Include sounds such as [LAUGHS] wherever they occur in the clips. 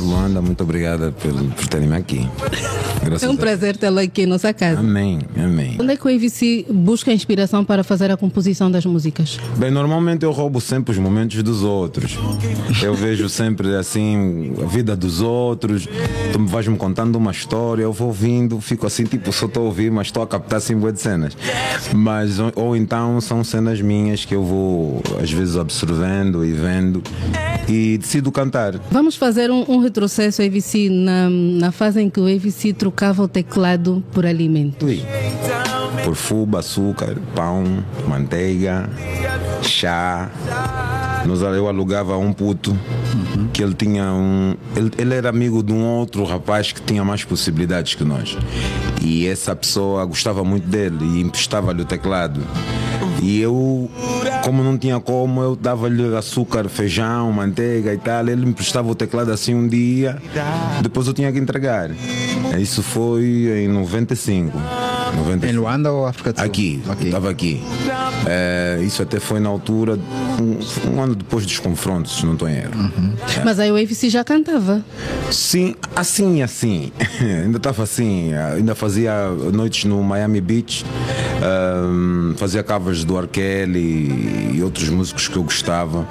tarde, Luanda. Muito obrigada por, por terem-me aqui. Graças é um prazer tê-lo aqui em nossa casa. Amém, amém. Onde é que o AVC busca inspiração para fazer a composição das músicas? Bem, normalmente eu roubo sempre os momentos dos outros. Eu vejo sempre assim a vida dos outros. Tu me vais me contando uma história, eu vou ouvindo, fico assim, tipo, só estou a ouvir, mas estou a captar assim boas cenas. Mas, ou, ou então são cenas minhas que eu vou às vezes absorvendo e vendo e decido cantar. Vamos fazer um, um retrocesso AVC na, na fase em que o AVC trocava o teclado por alimento. Sim. Por fuba, açúcar, pão, manteiga, chá. eu alugava um puto uhum. que ele tinha um. Ele, ele era amigo de um outro rapaz que tinha mais possibilidades que nós. E essa pessoa gostava muito dele e emprestava-lhe o teclado. E eu, como não tinha como, eu dava-lhe açúcar, feijão, manteiga e tal. Ele me prestava o teclado assim um dia, depois eu tinha que entregar. Isso foi em 95. 95. Em Luanda ou África do Sul? Aqui, estava aqui. É, isso até foi na altura, um, um, ano depois dos confrontos, se não estou em erro. Uhum. É. Mas aí o AVC já cantava? Sim, assim, assim. [LAUGHS] ainda estava assim, ainda fazia noites no Miami Beach, um, fazia covers do Arkelly e outros músicos que eu gostava.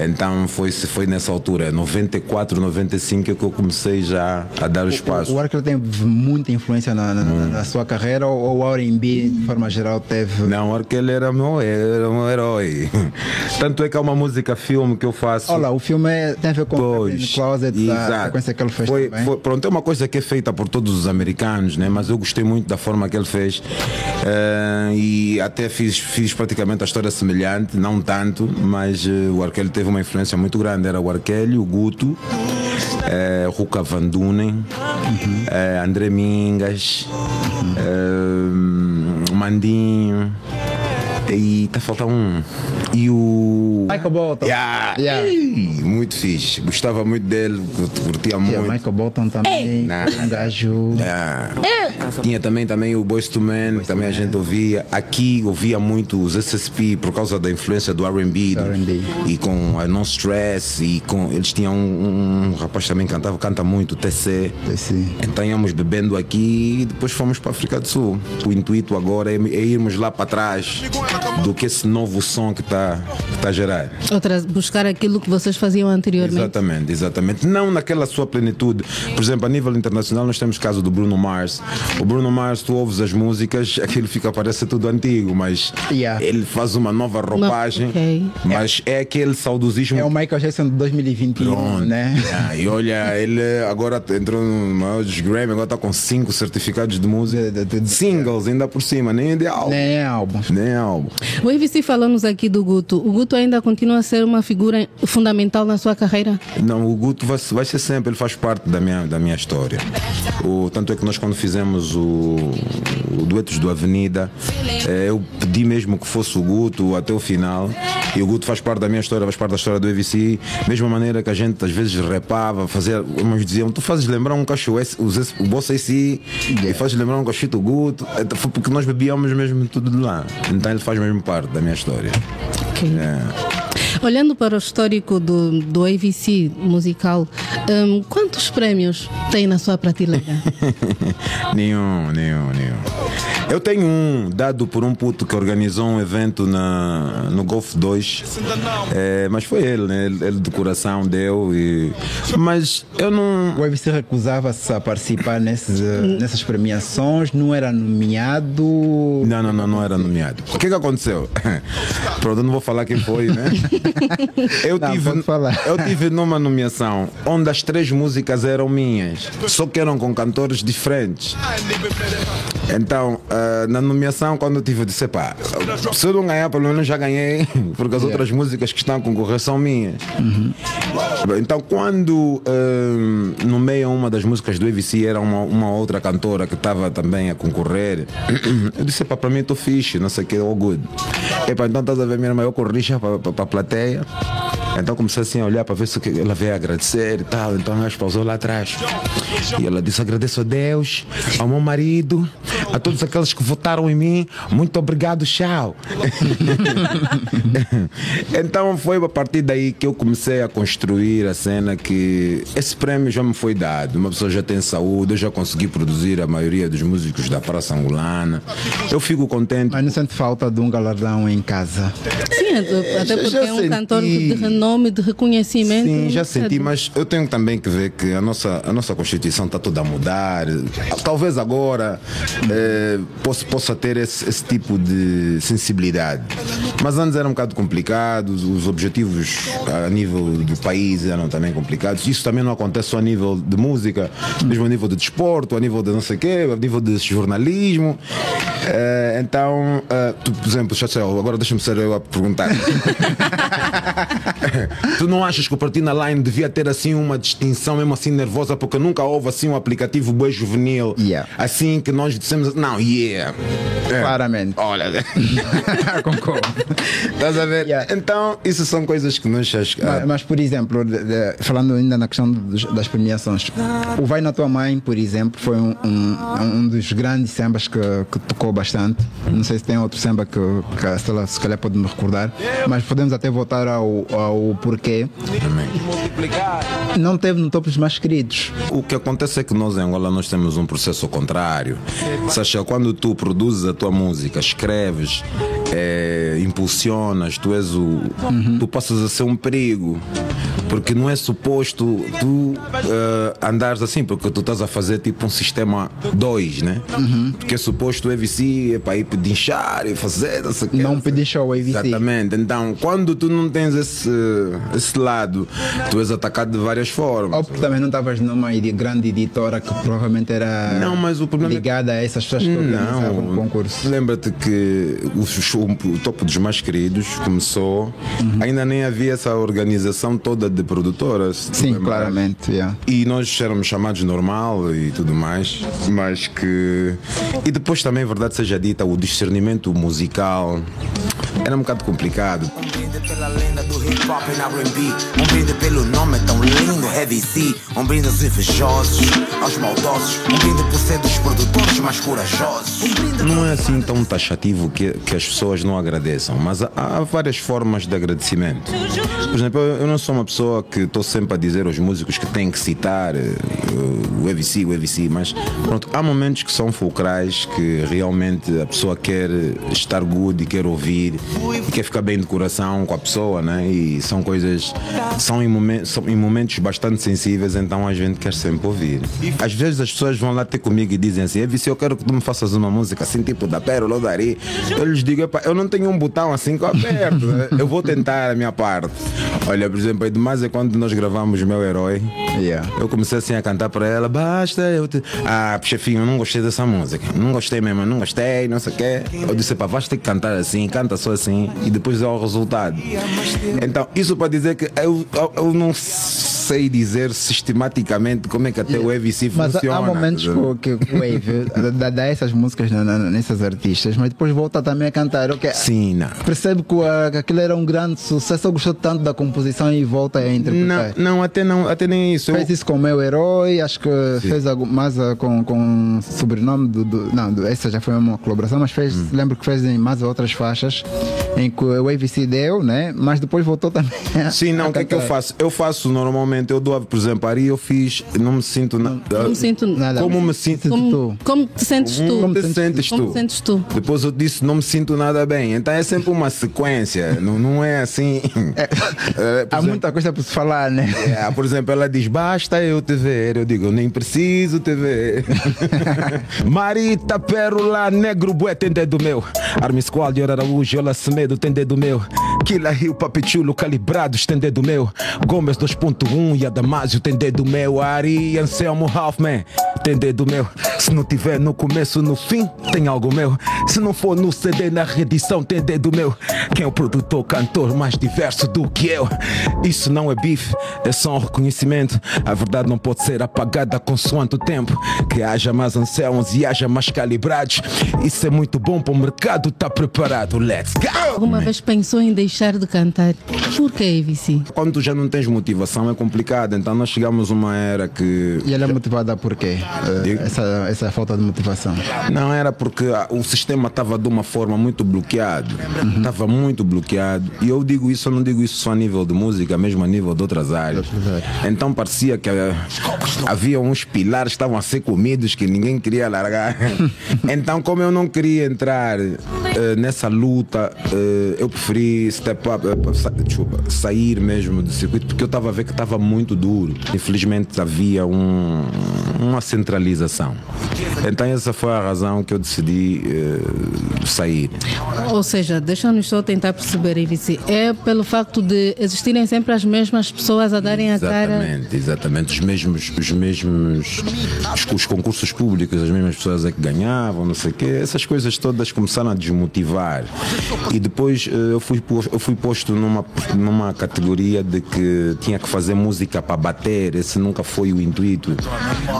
Então foi, foi nessa altura, 94, 95, é que eu comecei já a dar o espaço. O, o Arkelly tem muita influência na, na, hum. na sua carreira ou o R&B, de forma geral, teve... Não, o Arkelly era meu, era meu herói. Tanto é que há uma música filme que eu faço. Olha, o filme é, tem a ver com pois, Closet, exato. a sequência que ele fez foi, foi, Pronto, é uma coisa que é feita por todos os americanos, né? mas eu gostei muito da forma que ele fez. Uh, e até fiz, fiz praticamente a história semelhante, não tanto, mas uh, o Arkelly teve uma influência muito grande. Era o Arkelly, o Guto, uh, Ruka Van Dunen, uhum. uh, André Mingas, uhum. Mandinho. E tá faltando um. E o. Michael Bolton. Yeah. Yeah. Muito fixe. Gostava muito dele, curtia muito. Yeah, Michael Bolton também. Um gajo. Yeah. Tinha também, também o Boys to Men, Boys também a gente ouvia. Aqui ouvia muito os SSP por causa da influência do RB. E com a Non Stress. E com. Eles tinham um, um rapaz também que cantava, canta muito, TC. TC. Então íamos bebendo aqui e depois fomos para a África do Sul. O intuito agora é, é irmos lá para trás do que esse novo som que está tá a gerar. Outra, buscar aquilo que vocês faziam anteriormente. Exatamente, exatamente. Não naquela sua plenitude. Por exemplo, a nível internacional, nós temos o caso do Bruno Mars. O Bruno Mars, tu ouves as músicas, [LAUGHS] aquilo fica, parece tudo antigo, mas yeah. ele faz uma nova roupagem. No, okay. Mas é. é. aquele saudosismo. É o Michael Jackson de 2021, Pronto. né? Yeah. E olha, ele agora entrou no maiores Grammy, agora está com cinco certificados de música. De, de, de, Singles, ainda por cima, nem de álbum. Nem álbum. Nem álbum. O IVC falamos aqui do Guto. O Guto ainda continua a ser uma figura fundamental na sua carreira? Não, o Guto vai, vai ser sempre, ele faz parte da minha, da minha história. O, tanto é que nós quando fizemos o, o Duetos do Avenida, eh, eu pedi mesmo que fosse o Guto até o final. E o Guto faz parte da minha história, faz parte da história do EVC. Mesma maneira que a gente às vezes repava, fazia, uns diziam, tu fazes lembrar um cachorro, o Bossa AC, e fazes lembrar um cachorro do Guto. Então, foi porque nós bebíamos mesmo tudo de lá. Então ele faz mesmo parte da minha história. Okay. É. Olhando para o histórico do, do AVC musical, um, quantos prémios tem na sua prateleira? [LAUGHS] nenhum, nenhum, nenhum. Eu tenho um dado por um puto que organizou um evento na, no Golf 2. É, mas foi ele, né? Ele, ele de coração deu. E... Mas eu não. O UFC recusava-se a participar nesses, eh, nessas premiações, não era nomeado. Não, não, não, não era nomeado. O que que aconteceu? [LAUGHS] Pronto, eu não vou falar quem foi, né? [LAUGHS] Eu, não, tive, eu tive numa nomeação onde as três músicas eram minhas, só que eram com cantores diferentes. Então, uh, na nomeação, quando eu tive, eu disse: pá, se eu não ganhar, pelo menos já ganhei, [LAUGHS] porque as yeah. outras músicas que estão a concorrer são minhas. Uhum. Então, quando uh, nomeia uma das músicas do EVC, era uma, uma outra cantora que estava também a concorrer, [CLEARS THROAT] eu disse: pá, para mim estou fixe, não sei o que, all good. Epa, então estás a ver, minha irmã, eu corri para a plateia. Então comecei assim a olhar para ver se ela veio agradecer e tal. Então ela pausou lá atrás. E ela disse: agradeço a Deus, ao meu marido, a todos aqueles que votaram em mim. Muito obrigado, tchau. [LAUGHS] então foi a partir daí que eu comecei a construir a cena que esse prêmio já me foi dado. Uma pessoa já tem saúde, eu já consegui produzir a maioria dos músicos da Praça Angolana. Eu fico contente. Mas não sente falta de um galardão em casa? Sim, até porque já é um senti... cantor de renome, de reconhecimento. Sim, já senti, mas eu tenho também que ver que a nossa, a nossa Constituição está toda a mudar. Talvez agora eh, possa, possa ter esse, esse tipo de sensibilidade. Mas antes era um bocado complicado, os objetivos a nível do país eram também complicados. Isso também não acontece só a nível de música, mesmo a nível de desporto, a nível de não sei o quê, a nível de jornalismo. Uh, então, uh, tu, por exemplo, Chachel, agora deixa-me ser eu a perguntar. [LAUGHS] tu não achas que o Platina Line devia ter assim uma distinção, mesmo assim nervosa, porque nunca houve assim um aplicativo bem juvenil, yeah. assim que nós dissemos, não, yeah. Claramente. Olha, [LAUGHS] [LAUGHS] concordo. Estás a ver? Yeah. Então, isso são coisas que nos. Mas, mas por exemplo, de, de, falando ainda na questão dos, das premiações, o Vai na Tua Mãe, por exemplo, foi um, um, um dos grandes sambas que, que, tocou bastante. Não sei se tem outro samba que, que a Stella se calhar pode me recordar, mas podemos até voltar ao, ao porquê. Não teve no topo dos mais queridos. O que acontece é que nós em Angola nós temos um processo contrário. Sacha, quando tu produzes a tua música, escreves, é, impulsionas, tu és o. Uhum. Tu passas a ser um perigo. Porque não é suposto tu uh, andares assim, porque tu estás a fazer tipo um sistema 2, né? Uhum. Porque é suposto o AVC é para ir pedinchar e fazer. Não, sei não pedinchar o AVC. Exatamente. Então, quando tu não tens esse, esse lado, tu és atacado de várias formas. Ou porque também não estavas numa grande editora que provavelmente era não, mas o problema... É ligada a essas pessoas que organizavam o concurso. Lembra-te que o, o, o, topo dos mais queridos começou, uhum. ainda nem havia essa organização toda de de produtoras. Sim, claramente. Yeah. E nós éramos chamados normal e tudo mais, mas que. E depois também, verdade seja dita, o discernimento musical era um bocado complicado. Pela lenda do hip hop e R&B Um brinde pelo nome tão lindo, Heavy C. Um brinde aos invejosos, aos maldosos. Um brinde por ser dos produtores mais corajosos. Não é assim tão taxativo que, que as pessoas não agradeçam Mas há, há várias formas de agradecimento. Por exemplo, eu não sou uma pessoa que estou sempre a dizer aos músicos que têm que citar uh, o EVC, o EVC Mas pronto, há momentos que são fulcrais Que realmente a pessoa quer estar good e quer ouvir E quer ficar bem de coração com a pessoa, né? E são coisas, são em, momentos, são em momentos bastante sensíveis, então a gente quer sempre ouvir. Às vezes as pessoas vão lá ter comigo e dizem assim: se eu quero que tu me faças uma música assim, tipo da Pérola ou da Ari. Eu lhes digo: eu não tenho um botão assim que eu aperto, eu vou tentar a minha parte. Olha, por exemplo, demais é quando nós gravamos Meu Herói. Yeah. Eu comecei assim a cantar para ela: basta eu te. Ah, chefinho, eu não gostei dessa música. Não gostei mesmo, não gostei, não sei o quê. Eu disse: pá, vais ter que cantar assim, canta só assim e depois é o resultado. Então, isso para dizer que eu, eu, eu não sei dizer sistematicamente como é que até o EVC mas funciona. Mas há momentos que, que o Wave dá, dá, essas músicas nessas artistas, mas depois volta também a cantar. Okay, Sim, não. Percebe que, aquilo era um grande sucesso, eu gostou tanto da composição e volta a interpretar. Não, não até, não, até nem isso. Fez isso com o meu herói, acho que Sim. fez mais com, com o sobrenome do, do Não, essa já foi uma colaboração, mas fez, hum. lembro que fez em mais outras faixas em que o AVC deu, né? Mas depois voltou também. Sim, não, o que é que eu faço? Eu faço normalmente eu dou, por exemplo, Ari eu fiz, não me sinto nada. Não, me sinto nada. Como me sinto como, tu? Como te sentes tu? Como te sentes tu? Como te sentes tu? Depois eu disse, não me sinto nada bem. Então é sempre uma sequência, [LAUGHS] não, não é assim. É, [LAUGHS] é, há exemplo, muita coisa para se falar, né? É, por exemplo, ela diz, basta eu te ver. Eu digo, nem preciso te ver. [LAUGHS] Marita Pérola, negro bué, tem dedo meu. Arme Squad, Araújo, ela se medo, tem dedo meu. Kila Rio, Papichulo, calibrados, tem dedo meu. Gomes 2.1 e Damasio tem dedo meu. Ari, Anselmo Hoffman, tem dedo meu. Se não tiver no começo, no fim, tem algo meu. Se não for no CD, na reedição, tem dedo meu. Quem é o produtor, cantor mais diverso do que eu? Isso não é bife, é só um reconhecimento. A verdade não pode ser apagada consoante o tempo. Que haja mais anciãos e haja mais calibrados. Isso é muito bom para o mercado, tá preparado. Let's go! Alguma vez pensou em deixar de cantar? Por que, AVC? Quando tu já não tens motivação é complicado. Então nós chegamos a uma era que. E ela é motivada por quê? Uh, essa, essa falta de motivação? Não, era porque o sistema estava de uma forma muito bloqueado. Estava uhum. muito bloqueado. E eu digo isso, eu não digo isso só a nível de música, mesmo a nível de outras áreas. Então parecia que uh, havia uns pilares que estavam a ser comidos que ninguém queria largar. [LAUGHS] então, como eu não queria entrar uh, nessa luta, eu preferi step up, desculpa, sair mesmo do circuito porque eu estava a ver que estava muito duro. Infelizmente havia um, uma centralização. Então essa foi a razão que eu decidi uh, sair. Ou seja, deixa-nos só tentar perceber, Ivici, é pelo facto de existirem sempre as mesmas pessoas a darem exatamente, a cara. Exatamente, exatamente. Os mesmos, os mesmos os, os, concursos públicos, as mesmas pessoas é que ganhavam, não sei o quê. Essas coisas todas começaram a desmotivar. E depois uh, eu, fui, eu fui posto numa, numa categoria de que tinha que fazer música para bater. Esse nunca foi o intuito.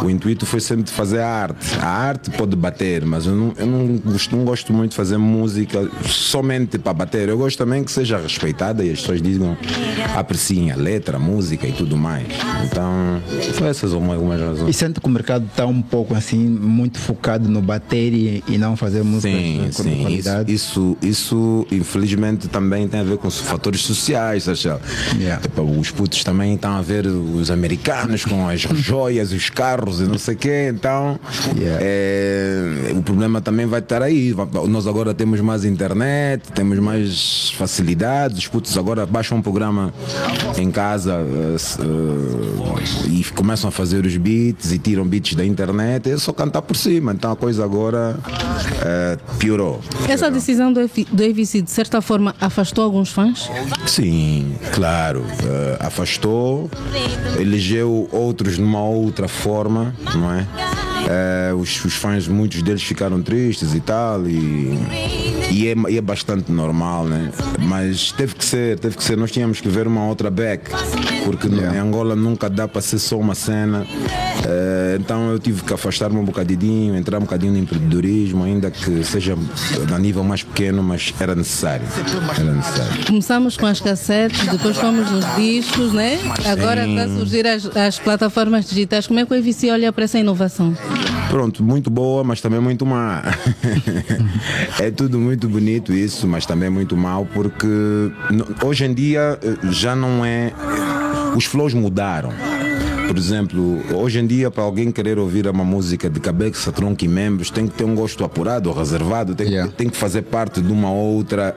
O intuito foi sempre de fazer arte. A arte pode bater, mas eu não, eu não, gosto, não gosto muito de fazer música somente para bater. Eu gosto também que seja respeitada e as pessoas digam, apreciem a letra, a música e tudo mais. Então, são essas algumas razões. E sente que o mercado está um pouco assim, muito focado no bater e, e não fazer música sim, com sim. qualidade? Isso, isso, isso, infelizmente, também tem a ver com os fatores sociais, sabe? Yeah. Tipo, os putos também estão a ver os americanos com as [LAUGHS] joias, os carros e não sei o quê. Então, yeah. é, o problema também vai estar aí. Nós agora temos mais internet, temos mais facilidades. Os putos agora baixam um programa em casa uh, e começam a fazer os beats e tiram beats da internet. É só cantar por cima. Então a coisa agora uh, piorou. Essa decisão do, do AVC, de certa forma, afastou alguns fãs? Sim, claro. afastou, elegeu outros numa outra forma, não é? É, os, os, fãs, muitos deles ficaram tristes e tal, e, e, é, e, é, bastante normal, né? Mas teve que ser, teve que ser, nós tínhamos que ver uma outra back, porque yeah. em Angola nunca dá para ser só uma cena. É, então eu tive que afastar-me um bocadinho, entrar um bocadinho no empreendedorismo, ainda que seja a nível mais pequeno, mas era necessário. Era necessário. Começamos com as cassetes, depois fomos nos discos, né? Agora está a surgir as, as plataformas digitais. Como é que o EVC olha para essa inovação? Pronto, muito boa, mas também muito má. [LAUGHS] é tudo muito bonito isso, mas também muito mal, porque hoje em dia eh, já não é. Os flows mudaram. Por exemplo, hoje em dia, para alguém querer ouvir uma música de cabeça, tronco e membros, tem que ter um gosto apurado, reservado, tem, yeah. tem que fazer parte de uma outra,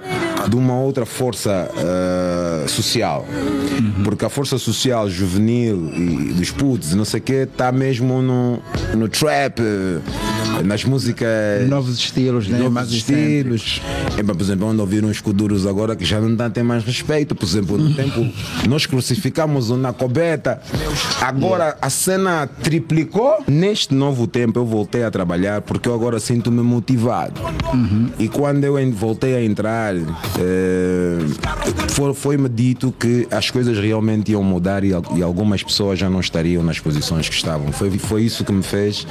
de uma outra força uh, social. Uhum. Porque a força social juvenil e dos putos, não sei o quê, está mesmo no, no trap nas músicas. Novos estilos, né? Novos Mais estilos. É, por exemplo, onde ouviram os Kuduros agora que já não tem mais respeito. Por exemplo, no tempo nós crucificamos o Nacobeta. Agora a cena triplicou. Neste novo tempo eu voltei a trabalhar porque eu agora sinto-me motivado. Uhum. E quando eu voltei a entrar, eh, foi-me dito que as coisas realmente iam mudar e, e algumas pessoas já não estariam nas posições que estavam. Foi, foi isso que me fez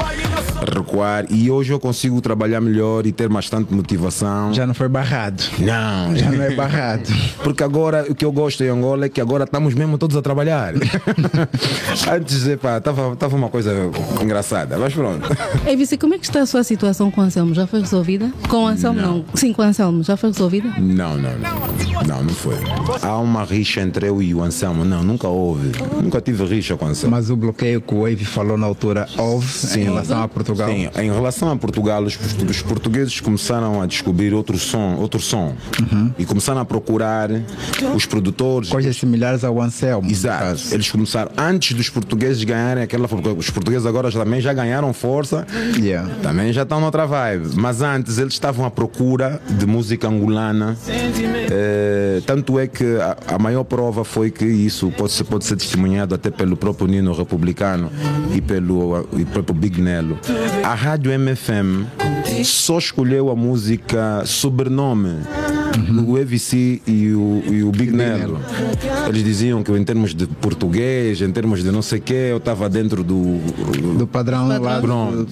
recuar e hoje eu consigo trabalhar melhor e ter bastante motivação. Já não foi barrado. Não. Já não é barrado. [LAUGHS] Porque agora o que eu gosto em Angola é que agora estamos mesmo todos a trabalhar. [LAUGHS] Antes, estava tava uma coisa engraçada, mas pronto. [LAUGHS] Ei, Vici, como é que está a sua situação com o Anselmo? Já foi resolvida? Com o Anselmo não. não. Sim, com o Anselmo. Já foi resolvida? Não, não, não. Não, não foi. Há uma rixa entre eu e o Anselmo. Não, nunca houve. Nunca tive rixa com o Anselmo. Mas o bloqueio que o Wave falou na altura houve Sim. em relação a Portugal? Sim, em relação a Portugal, os, os portugueses começaram a descobrir outro som, outro som uhum. e começaram a procurar os produtores. Coisas similares ao Anselmo. Exato. Eles começaram, antes dos portugueses ganharem aquela. Os portugueses agora também já ganharam força, yeah. também já estão noutra vibe. Mas antes eles estavam à procura de música angolana. Eh, tanto é que a, a, maior prova foi que isso pode ser, pode ser testemunhado até pelo próprio Nino Republicano e pelo, e pelo Big Nelo. A rádio MFM só escolheu a música sobrenome uhum. o EVC e o, e o Big Nelo. Eles diziam que em termos de português, em termos de não sei o quê, eu estava dentro do, do padrão, lá. Pronto.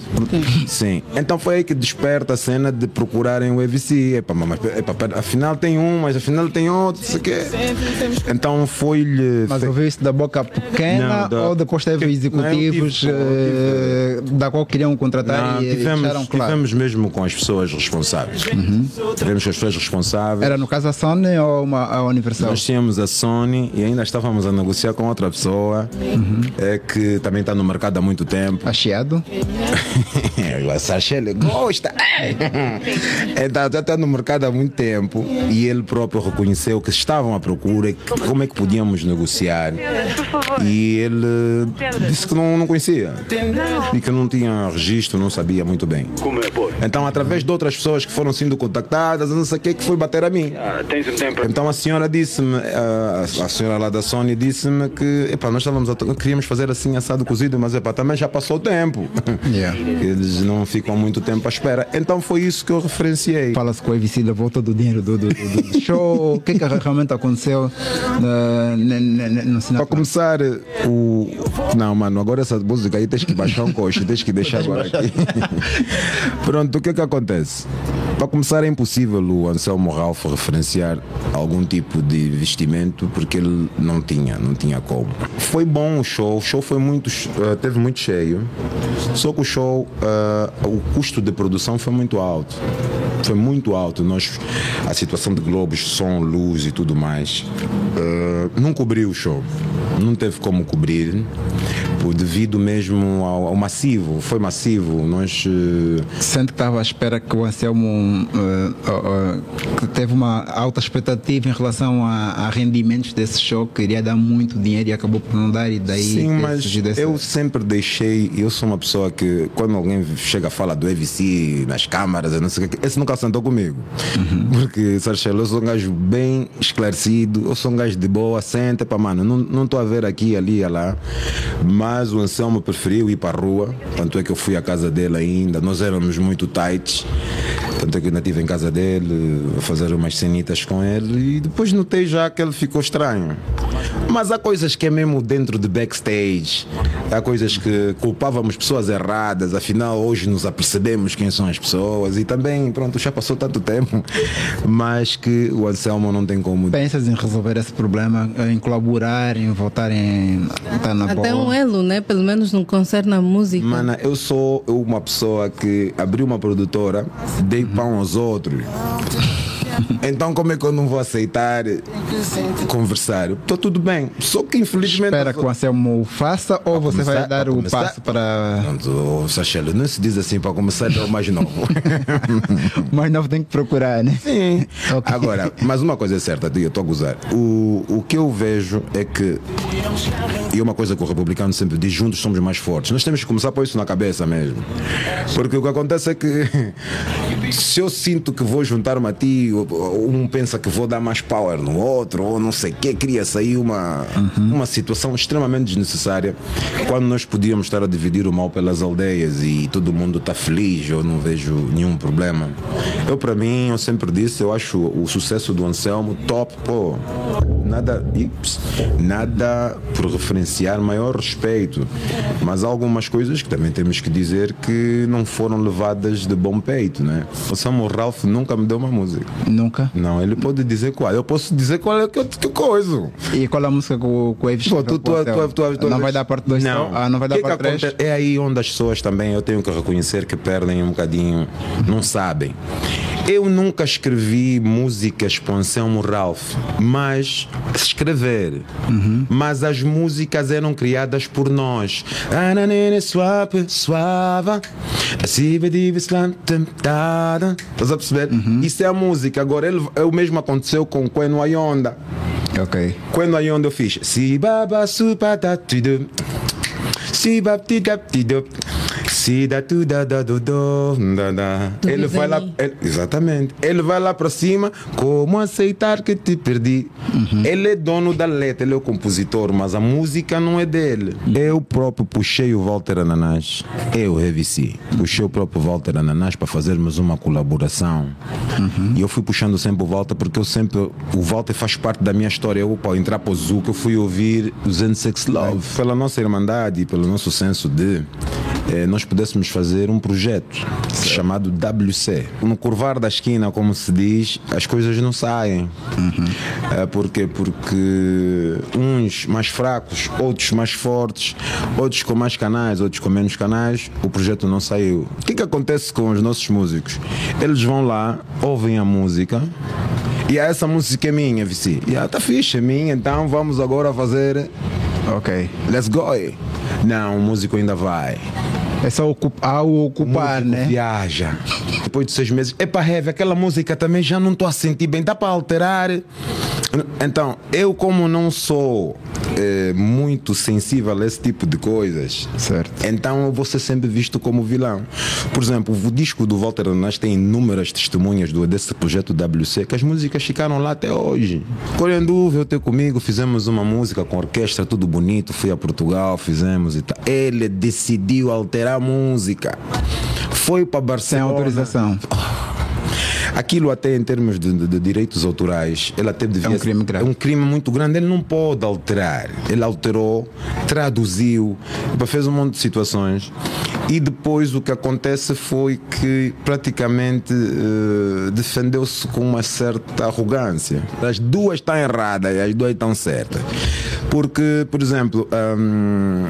Sim. Então foi aí que desperta a cena de procurarem o EVC. Epa, mas, epa, afinal tem um, mas afinal tem outro, não sei o quê. Então foi-lhe. Mas ouviu isso da boca pequena não, da... ou depois teve executivos não, tive, uh, da qual queriam contratar não, e tivemos, claro. tivemos mesmo com as pessoas responsáveis. Uhum. Tivemos com as pessoas responsáveis era no caso a Sony ou uma, a Universal? Nós tínhamos a Sony e ainda estávamos a negociar com outra pessoa uhum. é, que também está no mercado há muito tempo. A Chiado? a [LAUGHS] Sachele gosta. então, [LAUGHS] já está no mercado há muito tempo e ele próprio reconheceu que estavam à procura como é que podíamos negociar. E ele disse que não, não conhecia e que não tinha registro, não sabia muito bem. É, então, através de outras pessoas que foram sendo contactadas, não sei o que, que foi bater a mim. Ah, tens um tempo. Então a senhora disse-me, a, a, senhora lá da Sony disse-me que epá, nós estávamos a, queríamos fazer assim assado cozido, mas epá, também já passou o tempo. [LAUGHS] Yeah. Eles não ficam muito tempo à espera. Então foi isso que eu referenciei. Fala-se com a EVC da volta do dinheiro do, do, do show. o que é que realmente aconteceu no, no, no Para começar, o. Não, mano, agora essa música aí tens que baixar um coche, tens que deixar agora aqui. [LAUGHS] Pronto, o que é que acontece? Para começar, é impossível o Anselmo Ralph referenciar algum tipo de investimento porque ele não tinha, não tinha como. Foi bom o show, o show foi muito, uh, teve muito cheio, só que o show, uh, o custo de produção foi muito alto. Foi muito alto. Nós, a situação de globos, som, luz e tudo mais, uh, não cobriu o show. Não teve como cobrir devido mesmo ao, ao massivo, foi massivo. Nós, uh... Sente que estava à espera que o Anselmo uh, teve uma alta expectativa em relação a, a, rendimentos desse show, que iria dar muito dinheiro e acabou por não dar, e daí. Sim, mas eu sempre deixei, eu sou uma pessoa que quando alguém chega a falar do EVC nas câmaras, não sei o que, esse nunca sentou comigo. Uhum. Porque, Sarchel, eu sou um gajo bem esclarecido, eu sou um gajo de boa, senta, para mano, não estou a ver aqui, ali, lá. Mas mas o Anselmo preferiu ir para a rua, tanto é que eu fui à casa dele ainda, nós éramos muito tights, tanto é que eu ainda estive em casa dele a fazer umas cenitas com ele e depois notei já que ele ficou estranho. Mas há coisas que é mesmo dentro de backstage, há coisas que culpávamos pessoas erradas, afinal hoje nos apercebemos quem são as pessoas e também, pronto, já passou tanto tempo, [LAUGHS] mas que o Anselmo não tem como. Pensas em resolver esse problema, em colaborar, em voltar em estar na Até bola? um elo, né? Pelo menos no concerne à música. Mana, eu sou uma pessoa que abriu uma produtora, dei pão aos outros. [LAUGHS] Então como é que eu não vou aceitar conversar? Estou tudo bem. Só que infelizmente. Espera que o Anselmo faça ou você começar, vai dar o começar, passo para. Não, Sachelo, não se diz assim para começar é o mais novo. [LAUGHS] o mais novo tem que procurar, né? Sim. Okay. Agora, mas uma coisa é certa, eu estou a gozar. O, o que eu vejo é que. E é uma coisa que o republicano sempre diz: juntos somos mais fortes. Nós temos que começar a pôr isso na cabeça mesmo. Porque o que acontece é que [LAUGHS] se eu sinto que vou juntar-me a ti, um pensa que vou dar mais power no outro, ou não sei o que, cria-se aí uma, uhum. uma situação extremamente desnecessária quando nós podíamos estar a dividir o mal pelas aldeias e todo mundo está feliz, eu não vejo nenhum problema. Eu, para mim, eu sempre disse, eu acho o sucesso do Anselmo top, pô, nada, ips, nada por referenciar maior respeito, mas há algumas coisas que também temos que dizer que não foram levadas de bom peito, né? O Samuel Ralph nunca me deu uma música. Nunca? Não, ele pode dizer qual. Eu posso dizer qual é que eu que coisa. E qual é a música que o, Evis Pô, tu, tu, tu, tu, Não vai dar parte 2? Não. Ah, não vai dar que parte 3? É aí onde as pessoas também, eu tenho que reconhecer que perdem um bocadinho, não sabem. Eu nunca escrevi músicas para Anselmo Ralph, mas escrever. Uhum. Mas as músicas eram criadas por nós. Suave, suave, Estás a perceber? Uhum. Isso é a música. Agora, ele, é o mesmo aconteceu com Queno Ayonda. Ok. Queno Ayonda eu fiz. Si baba supa tatidu. Si baptidaptidu. Si da tu da da do do da da. Ele vai lá, ele, exatamente. Ele vai lá para cima. Como aceitar que te perdi? Uhum. Ele é dono da letra, ele é o compositor, mas a música não é dele. Eu próprio puxei o Walter Ananás. Eu, Revici, puxei o próprio Walter Ananás para fazermos uma colaboração. Uhum. E eu fui puxando sempre o Walter porque eu sempre. O Walter faz parte da minha história. Eu, para entrar para o Zuc, eu fui ouvir o Zen Sex Love. Pela nossa irmandade, pelo nosso senso de. Eh, nós pudéssemos fazer um projeto certo. chamado WC. No curvar da esquina, como se diz, as coisas não saem. Uhum. É, porque Porque uns mais fracos, outros mais fortes, outros com mais canais, outros com menos canais, o projeto não saiu. O que, que acontece com os nossos músicos? Eles vão lá, ouvem a música. E essa música é minha, Vici. E ela tá fixe, é minha, então vamos agora fazer. Ok, let's go. Não, o músico ainda vai. É só ocupar, ao ocupar, né? Viaja. Depois de seis meses. Epa, Heavy, aquela música também já não estou a sentir bem. Dá para alterar? Então, eu como não sou é, muito sensível a esse tipo de coisas, certo. então eu vou ser sempre visto como vilão. Por exemplo, o disco do Walter Anás tem inúmeras testemunhas do, desse projeto WC que as músicas ficaram lá até hoje. Corendu veio ter comigo, fizemos uma música com orquestra, tudo bonito, fui a Portugal, fizemos e tal. Ele decidiu alterar a música. Foi para Barcelona. Sem autorização. Aquilo até em termos de, de, de direitos autorais, ele até devia é um crime grave. É um crime muito grande. Ele não pode alterar. Ele alterou, traduziu, fez um monte de situações. E depois o que acontece foi que praticamente uh, defendeu-se com uma certa arrogância. As duas estão erradas e as duas estão certas. Porque, por exemplo, um,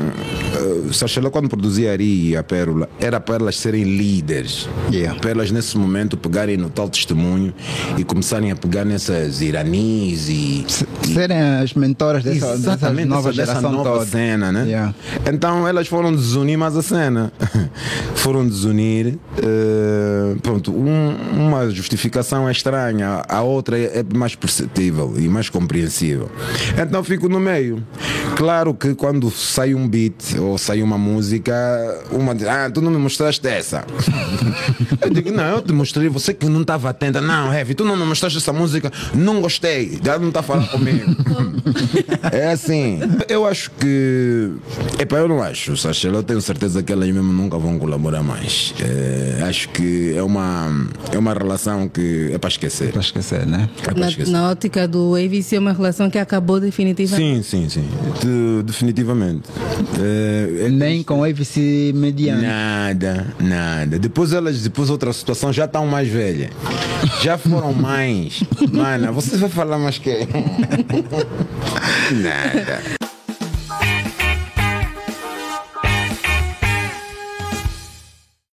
uh, quando produzia Ari e a Pérola, era para elas serem líderes. Yeah. Para elas nesse momento pegarem no tal testemunho e começarem a pegar nessas iranis e. serem as mentoras dessa, dessa nova dessa, geração nova toda. cena, né? Yeah. Então elas foram desunir mais a cena. [LAUGHS] foram desunir. Uh, pronto, um, uma justificação é estranha, a outra é, é mais perceptível e mais compreensível. Então fico no meio. Claro que quando sai um beat ou sai uma música, uma diz, ah, tu não me mostraste essa. [LAUGHS] eu digo, não, eu te mostrei, você que não estava atenta. Não, Heavy, tu não me mostraste essa música, não gostei, já não está falando comigo. [LAUGHS] é assim, eu acho que. Epa, eu não acho, Sacha, eu tenho certeza que elas mesmo nunca vão colaborar mais. É, acho que é uma, é uma relação que é para esquecer. É para esquecer, né? É na, esquecer. na ótica do AVC é uma relação que acabou definitivamente. Sim, sim, sim. De, definitivamente. É, é Nem com AVC mediano. Nada, nada. Depois elas, depois outra situação, já estão mais velhas. Já foram mães. [LAUGHS] Mano, você vai falar mais que. [LAUGHS] nada.